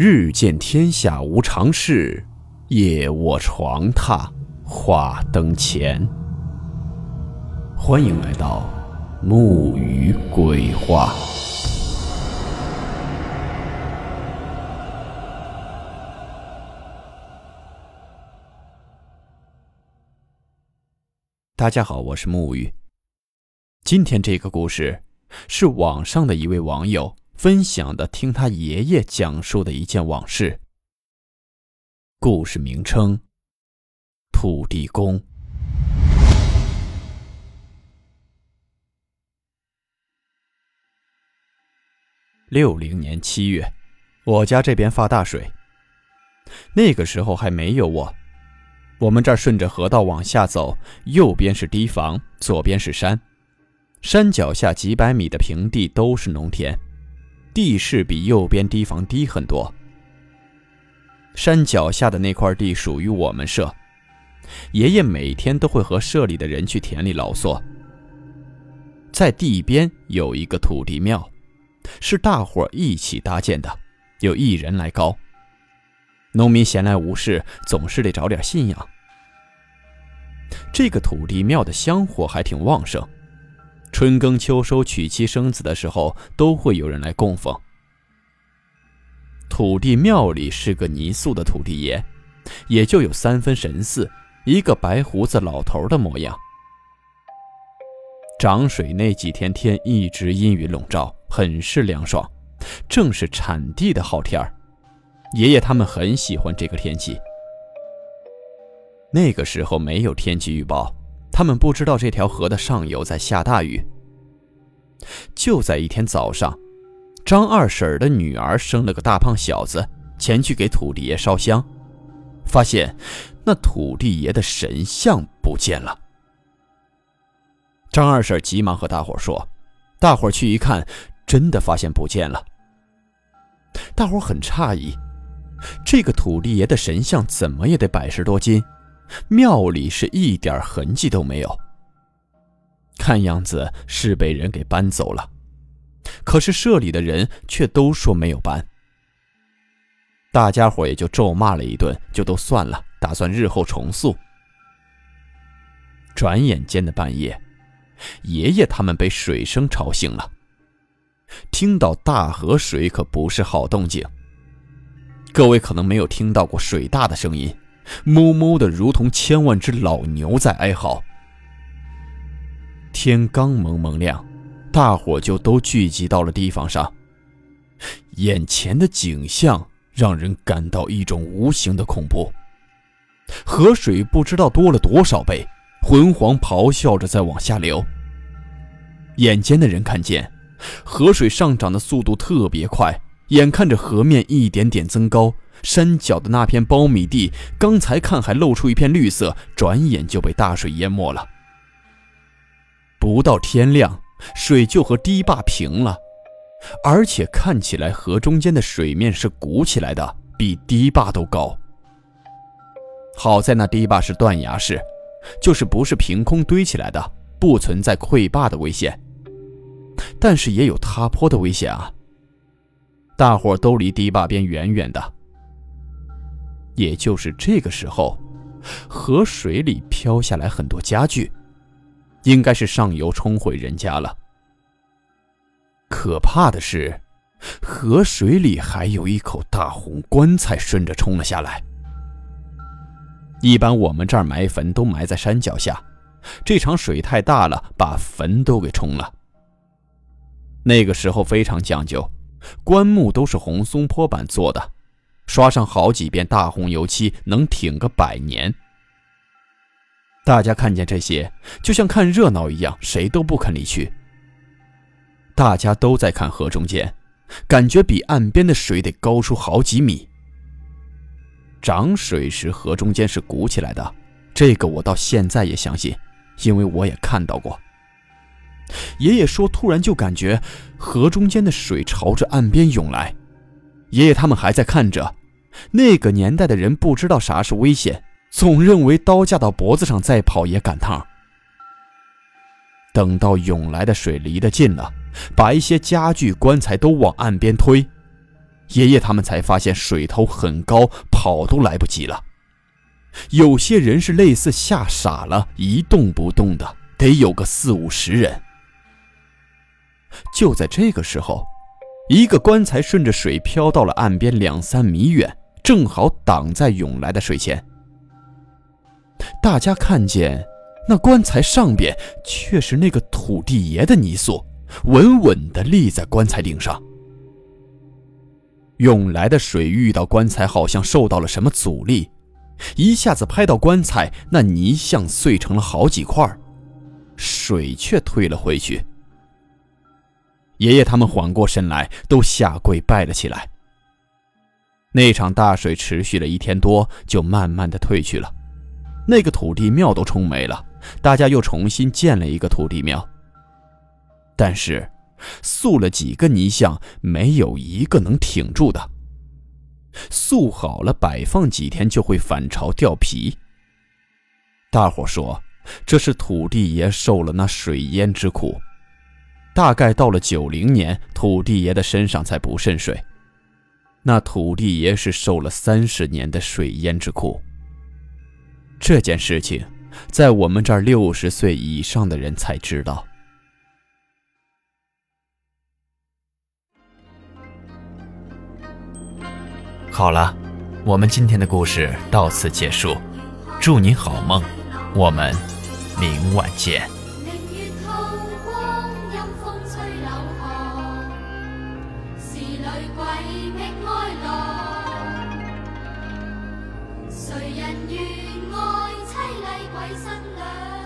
日见天下无常事，夜卧床榻话灯前。欢迎来到木鱼鬼话。大家好，我是木鱼。今天这个故事是网上的一位网友分享的，听他爷爷讲述的一件往事。故事名称：土地公。六零年七月，我家这边发大水，那个时候还没有我。我们这儿顺着河道往下走，右边是堤防，左边是山。山脚下几百米的平地都是农田，地势比右边堤防低很多。山脚下的那块地属于我们社，爷爷每天都会和社里的人去田里劳作。在地边有一个土地庙，是大伙一起搭建的，有一人来高。农民闲来无事，总是得找点信仰。这个土地庙的香火还挺旺盛，春耕秋收、娶妻生子的时候，都会有人来供奉。土地庙里是个泥塑的土地爷，也就有三分神似，一个白胡子老头的模样。涨水那几天，天一直阴云笼罩，很是凉爽，正是产地的好天儿。爷爷他们很喜欢这个天气。那个时候没有天气预报，他们不知道这条河的上游在下大雨。就在一天早上，张二婶的女儿生了个大胖小子，前去给土地爷烧香，发现那土地爷的神像不见了。张二婶急忙和大伙说：“大伙去一看，真的发现不见了。”大伙很诧异。这个土地爷的神像怎么也得百十多斤，庙里是一点痕迹都没有。看样子是被人给搬走了，可是社里的人却都说没有搬。大家伙也就咒骂了一顿，就都算了，打算日后重塑。转眼间的半夜，爷爷他们被水声吵醒了，听到大河水可不是好动静。各位可能没有听到过水大的声音，哞哞的，如同千万只老牛在哀嚎。天刚蒙蒙亮，大伙就都聚集到了地方上。眼前的景象让人感到一种无形的恐怖。河水不知道多了多少倍，浑黄咆哮着在往下流。眼尖的人看见，河水上涨的速度特别快。眼看着河面一点点增高，山脚的那片苞米地，刚才看还露出一片绿色，转眼就被大水淹没了。不到天亮，水就和堤坝平了，而且看起来河中间的水面是鼓起来的，比堤坝都高。好在那堤坝是断崖式，就是不是凭空堆起来的，不存在溃坝的危险，但是也有塌坡的危险啊。大伙都离堤坝边远远的。也就是这个时候，河水里飘下来很多家具，应该是上游冲毁人家了。可怕的是，河水里还有一口大红棺材顺着冲了下来。一般我们这儿埋坟都埋在山脚下，这场水太大了，把坟都给冲了。那个时候非常讲究。棺木都是红松坡板做的，刷上好几遍大红油漆，能挺个百年。大家看见这些，就像看热闹一样，谁都不肯离去。大家都在看河中间，感觉比岸边的水得高出好几米。涨水时河中间是鼓起来的，这个我到现在也相信，因为我也看到过。爷爷说：“突然就感觉河中间的水朝着岸边涌来。”爷爷他们还在看着。那个年代的人不知道啥是危险，总认为刀架到脖子上再跑也赶趟。等到涌来的水离得近了，把一些家具、棺材都往岸边推，爷爷他们才发现水头很高，跑都来不及了。有些人是类似吓傻了，一动不动的，得有个四五十人。就在这个时候，一个棺材顺着水飘到了岸边两三米远，正好挡在涌来的水前。大家看见，那棺材上边却是那个土地爷的泥塑，稳稳地立在棺材顶上。涌来的水遇到棺材，好像受到了什么阻力，一下子拍到棺材，那泥像碎成了好几块，水却退了回去。爷爷他们缓过神来，都下跪拜了起来。那场大水持续了一天多，就慢慢的退去了。那个土地庙都冲没了，大家又重新建了一个土地庙。但是。塑了几个泥像，没有一个能挺住的。塑好了，摆放几天就会反潮掉皮。大伙说，这是土地爷受了那水淹之苦。大概到了九零年，土地爷的身上才不渗水。那土地爷是受了三十年的水淹之苦。这件事情，在我们这儿六十岁以上的人才知道。好了，我们今天的故事到此结束。祝你好梦，我们明晚见。谁人愿爱妻，厉鬼新娘。